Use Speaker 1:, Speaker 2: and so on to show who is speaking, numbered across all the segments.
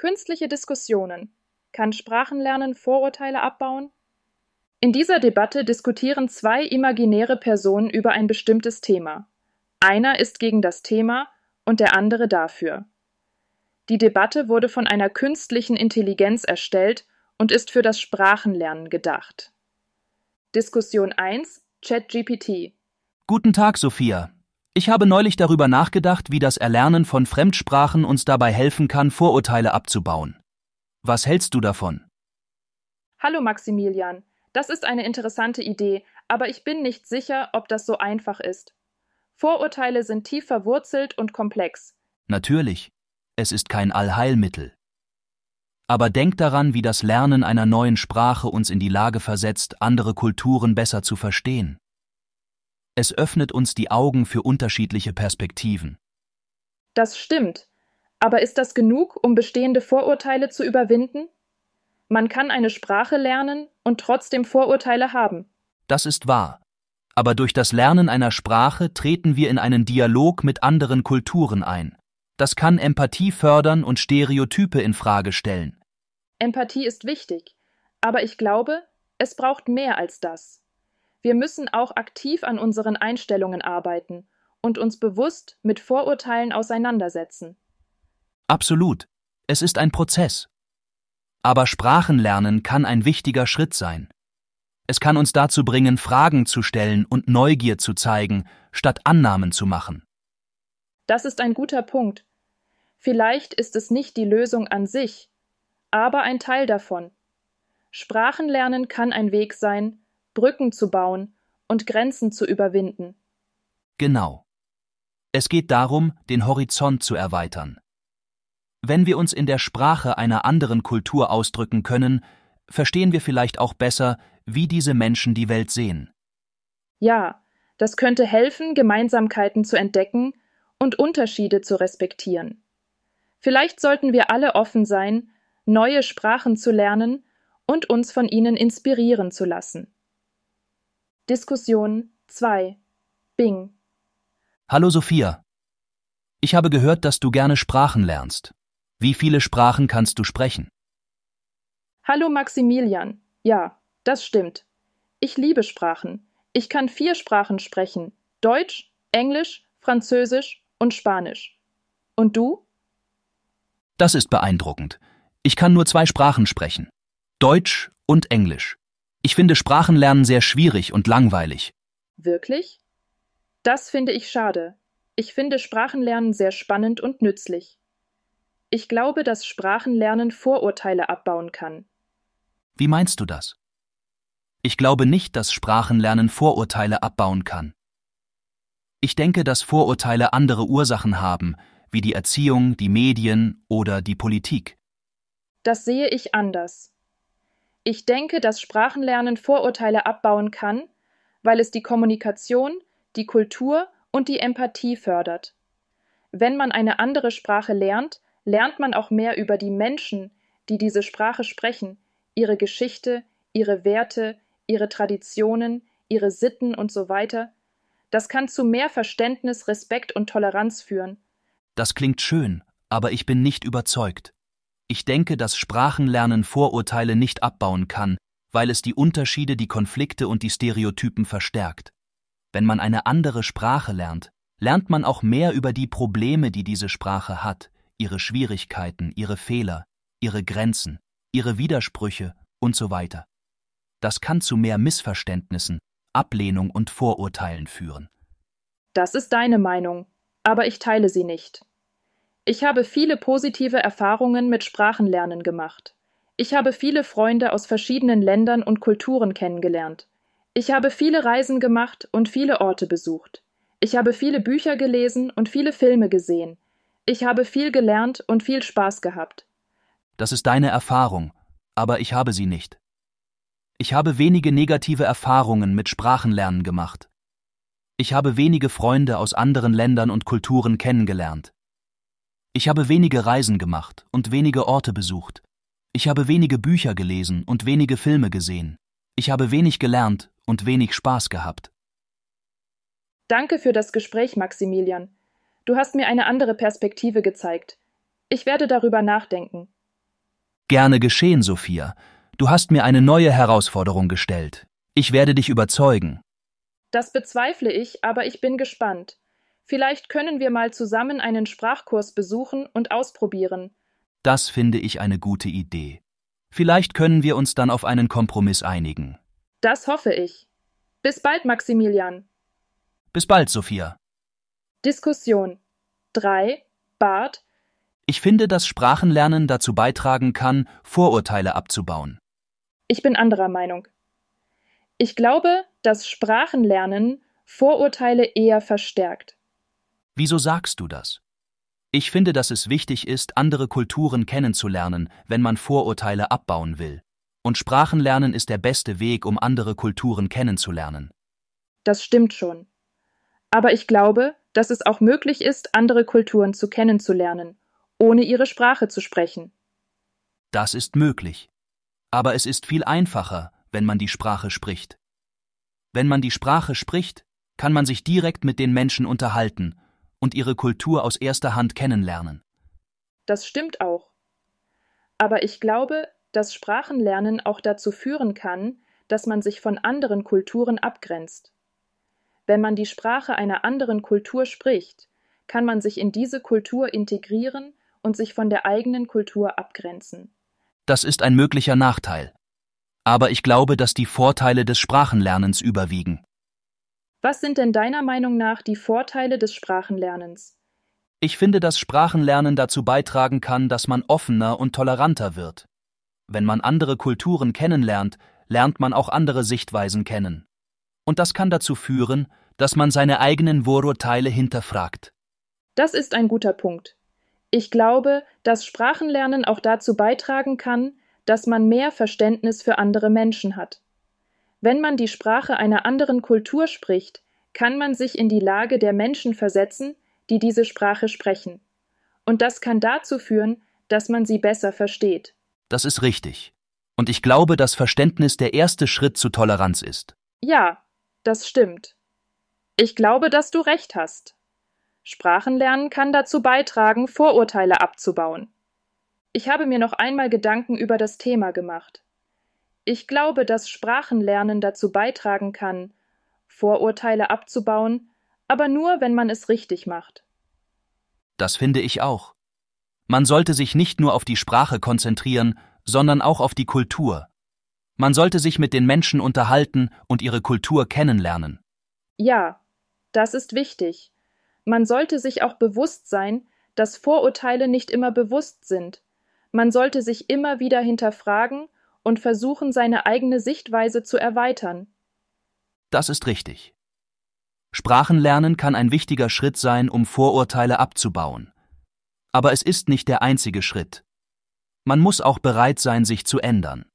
Speaker 1: Künstliche Diskussionen. Kann Sprachenlernen Vorurteile abbauen? In dieser Debatte diskutieren zwei imaginäre Personen über ein bestimmtes Thema. Einer ist gegen das Thema und der andere dafür. Die Debatte wurde von einer künstlichen Intelligenz erstellt und ist für das Sprachenlernen gedacht. Diskussion 1 ChatGPT
Speaker 2: Guten Tag, Sophia. Ich habe neulich darüber nachgedacht, wie das Erlernen von Fremdsprachen uns dabei helfen kann, Vorurteile abzubauen. Was hältst du davon?
Speaker 1: Hallo Maximilian, das ist eine interessante Idee, aber ich bin nicht sicher, ob das so einfach ist. Vorurteile sind tief verwurzelt und komplex.
Speaker 2: Natürlich, es ist kein Allheilmittel. Aber denk daran, wie das Lernen einer neuen Sprache uns in die Lage versetzt, andere Kulturen besser zu verstehen. Es öffnet uns die Augen für unterschiedliche Perspektiven.
Speaker 1: Das stimmt. Aber ist das genug, um bestehende Vorurteile zu überwinden? Man kann eine Sprache lernen und trotzdem Vorurteile haben.
Speaker 2: Das ist wahr. Aber durch das Lernen einer Sprache treten wir in einen Dialog mit anderen Kulturen ein. Das kann Empathie fördern und Stereotype in Frage stellen.
Speaker 1: Empathie ist wichtig, aber ich glaube, es braucht mehr als das. Wir müssen auch aktiv an unseren Einstellungen arbeiten und uns bewusst mit Vorurteilen auseinandersetzen.
Speaker 2: Absolut. Es ist ein Prozess. Aber Sprachenlernen kann ein wichtiger Schritt sein. Es kann uns dazu bringen, Fragen zu stellen und Neugier zu zeigen, statt Annahmen zu machen.
Speaker 1: Das ist ein guter Punkt. Vielleicht ist es nicht die Lösung an sich, aber ein Teil davon. Sprachenlernen kann ein Weg sein, Brücken zu bauen und Grenzen zu überwinden.
Speaker 2: Genau. Es geht darum, den Horizont zu erweitern. Wenn wir uns in der Sprache einer anderen Kultur ausdrücken können, verstehen wir vielleicht auch besser, wie diese Menschen die Welt sehen.
Speaker 1: Ja, das könnte helfen, Gemeinsamkeiten zu entdecken und Unterschiede zu respektieren. Vielleicht sollten wir alle offen sein, neue Sprachen zu lernen und uns von ihnen inspirieren zu lassen. Diskussion 2 Bing
Speaker 2: Hallo Sophia. Ich habe gehört, dass du gerne Sprachen lernst. Wie viele Sprachen kannst du sprechen?
Speaker 1: Hallo Maximilian. Ja, das stimmt. Ich liebe Sprachen. Ich kann vier Sprachen sprechen. Deutsch, Englisch, Französisch und Spanisch. Und du?
Speaker 2: Das ist beeindruckend. Ich kann nur zwei Sprachen sprechen. Deutsch und Englisch. Ich finde Sprachenlernen sehr schwierig und langweilig.
Speaker 1: Wirklich? Das finde ich schade. Ich finde Sprachenlernen sehr spannend und nützlich. Ich glaube, dass Sprachenlernen Vorurteile abbauen kann.
Speaker 2: Wie meinst du das? Ich glaube nicht, dass Sprachenlernen Vorurteile abbauen kann. Ich denke, dass Vorurteile andere Ursachen haben, wie die Erziehung, die Medien oder die Politik.
Speaker 1: Das sehe ich anders. Ich denke, dass Sprachenlernen Vorurteile abbauen kann, weil es die Kommunikation, die Kultur und die Empathie fördert. Wenn man eine andere Sprache lernt, lernt man auch mehr über die Menschen, die diese Sprache sprechen, ihre Geschichte, ihre Werte, ihre Traditionen, ihre Sitten und so weiter. Das kann zu mehr Verständnis, Respekt und Toleranz führen.
Speaker 2: Das klingt schön, aber ich bin nicht überzeugt. Ich denke, dass Sprachenlernen Vorurteile nicht abbauen kann, weil es die Unterschiede, die Konflikte und die Stereotypen verstärkt. Wenn man eine andere Sprache lernt, lernt man auch mehr über die Probleme, die diese Sprache hat, ihre Schwierigkeiten, ihre Fehler, ihre Grenzen, ihre Widersprüche und so weiter. Das kann zu mehr Missverständnissen, Ablehnung und Vorurteilen führen.
Speaker 1: Das ist deine Meinung, aber ich teile sie nicht. Ich habe viele positive Erfahrungen mit Sprachenlernen gemacht. Ich habe viele Freunde aus verschiedenen Ländern und Kulturen kennengelernt. Ich habe viele Reisen gemacht und viele Orte besucht. Ich habe viele Bücher gelesen und viele Filme gesehen. Ich habe viel gelernt und viel Spaß gehabt.
Speaker 2: Das ist deine Erfahrung, aber ich habe sie nicht. Ich habe wenige negative Erfahrungen mit Sprachenlernen gemacht. Ich habe wenige Freunde aus anderen Ländern und Kulturen kennengelernt. Ich habe wenige Reisen gemacht und wenige Orte besucht. Ich habe wenige Bücher gelesen und wenige Filme gesehen. Ich habe wenig gelernt und wenig Spaß gehabt.
Speaker 1: Danke für das Gespräch, Maximilian. Du hast mir eine andere Perspektive gezeigt. Ich werde darüber nachdenken.
Speaker 2: Gerne geschehen, Sophia. Du hast mir eine neue Herausforderung gestellt. Ich werde dich überzeugen.
Speaker 1: Das bezweifle ich, aber ich bin gespannt. Vielleicht können wir mal zusammen einen Sprachkurs besuchen und ausprobieren.
Speaker 2: Das finde ich eine gute Idee. Vielleicht können wir uns dann auf einen Kompromiss einigen.
Speaker 1: Das hoffe ich. Bis bald, Maximilian.
Speaker 2: Bis bald, Sophia.
Speaker 1: Diskussion 3. Bart.
Speaker 2: Ich finde, dass Sprachenlernen dazu beitragen kann, Vorurteile abzubauen.
Speaker 1: Ich bin anderer Meinung. Ich glaube, dass Sprachenlernen Vorurteile eher verstärkt.
Speaker 2: Wieso sagst du das? Ich finde, dass es wichtig ist, andere Kulturen kennenzulernen, wenn man Vorurteile abbauen will. Und Sprachenlernen ist der beste Weg, um andere Kulturen kennenzulernen.
Speaker 1: Das stimmt schon. Aber ich glaube, dass es auch möglich ist, andere Kulturen zu kennenzulernen, ohne ihre Sprache zu sprechen.
Speaker 2: Das ist möglich. Aber es ist viel einfacher, wenn man die Sprache spricht. Wenn man die Sprache spricht, kann man sich direkt mit den Menschen unterhalten und ihre Kultur aus erster Hand kennenlernen.
Speaker 1: Das stimmt auch. Aber ich glaube, dass Sprachenlernen auch dazu führen kann, dass man sich von anderen Kulturen abgrenzt. Wenn man die Sprache einer anderen Kultur spricht, kann man sich in diese Kultur integrieren und sich von der eigenen Kultur abgrenzen.
Speaker 2: Das ist ein möglicher Nachteil. Aber ich glaube, dass die Vorteile des Sprachenlernens überwiegen.
Speaker 1: Was sind denn deiner Meinung nach die Vorteile des Sprachenlernens?
Speaker 2: Ich finde, dass Sprachenlernen dazu beitragen kann, dass man offener und toleranter wird. Wenn man andere Kulturen kennenlernt, lernt man auch andere Sichtweisen kennen. Und das kann dazu führen, dass man seine eigenen Vorurteile hinterfragt.
Speaker 1: Das ist ein guter Punkt. Ich glaube, dass Sprachenlernen auch dazu beitragen kann, dass man mehr Verständnis für andere Menschen hat. Wenn man die Sprache einer anderen Kultur spricht, kann man sich in die Lage der Menschen versetzen, die diese Sprache sprechen. Und das kann dazu führen, dass man sie besser versteht.
Speaker 2: Das ist richtig. Und ich glaube, dass Verständnis der erste Schritt zu Toleranz ist.
Speaker 1: Ja, das stimmt. Ich glaube, dass du recht hast. Sprachenlernen kann dazu beitragen, Vorurteile abzubauen. Ich habe mir noch einmal Gedanken über das Thema gemacht. Ich glaube, dass Sprachenlernen dazu beitragen kann, Vorurteile abzubauen, aber nur, wenn man es richtig macht.
Speaker 2: Das finde ich auch. Man sollte sich nicht nur auf die Sprache konzentrieren, sondern auch auf die Kultur. Man sollte sich mit den Menschen unterhalten und ihre Kultur kennenlernen.
Speaker 1: Ja, das ist wichtig. Man sollte sich auch bewusst sein, dass Vorurteile nicht immer bewusst sind. Man sollte sich immer wieder hinterfragen und versuchen, seine eigene Sichtweise zu erweitern.
Speaker 2: Das ist richtig. Sprachenlernen kann ein wichtiger Schritt sein, um Vorurteile abzubauen. Aber es ist nicht der einzige Schritt. Man muss auch bereit sein, sich zu ändern.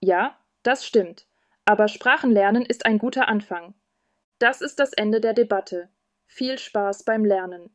Speaker 1: Ja, das stimmt. Aber Sprachenlernen ist ein guter Anfang. Das ist das Ende der Debatte. Viel Spaß beim Lernen.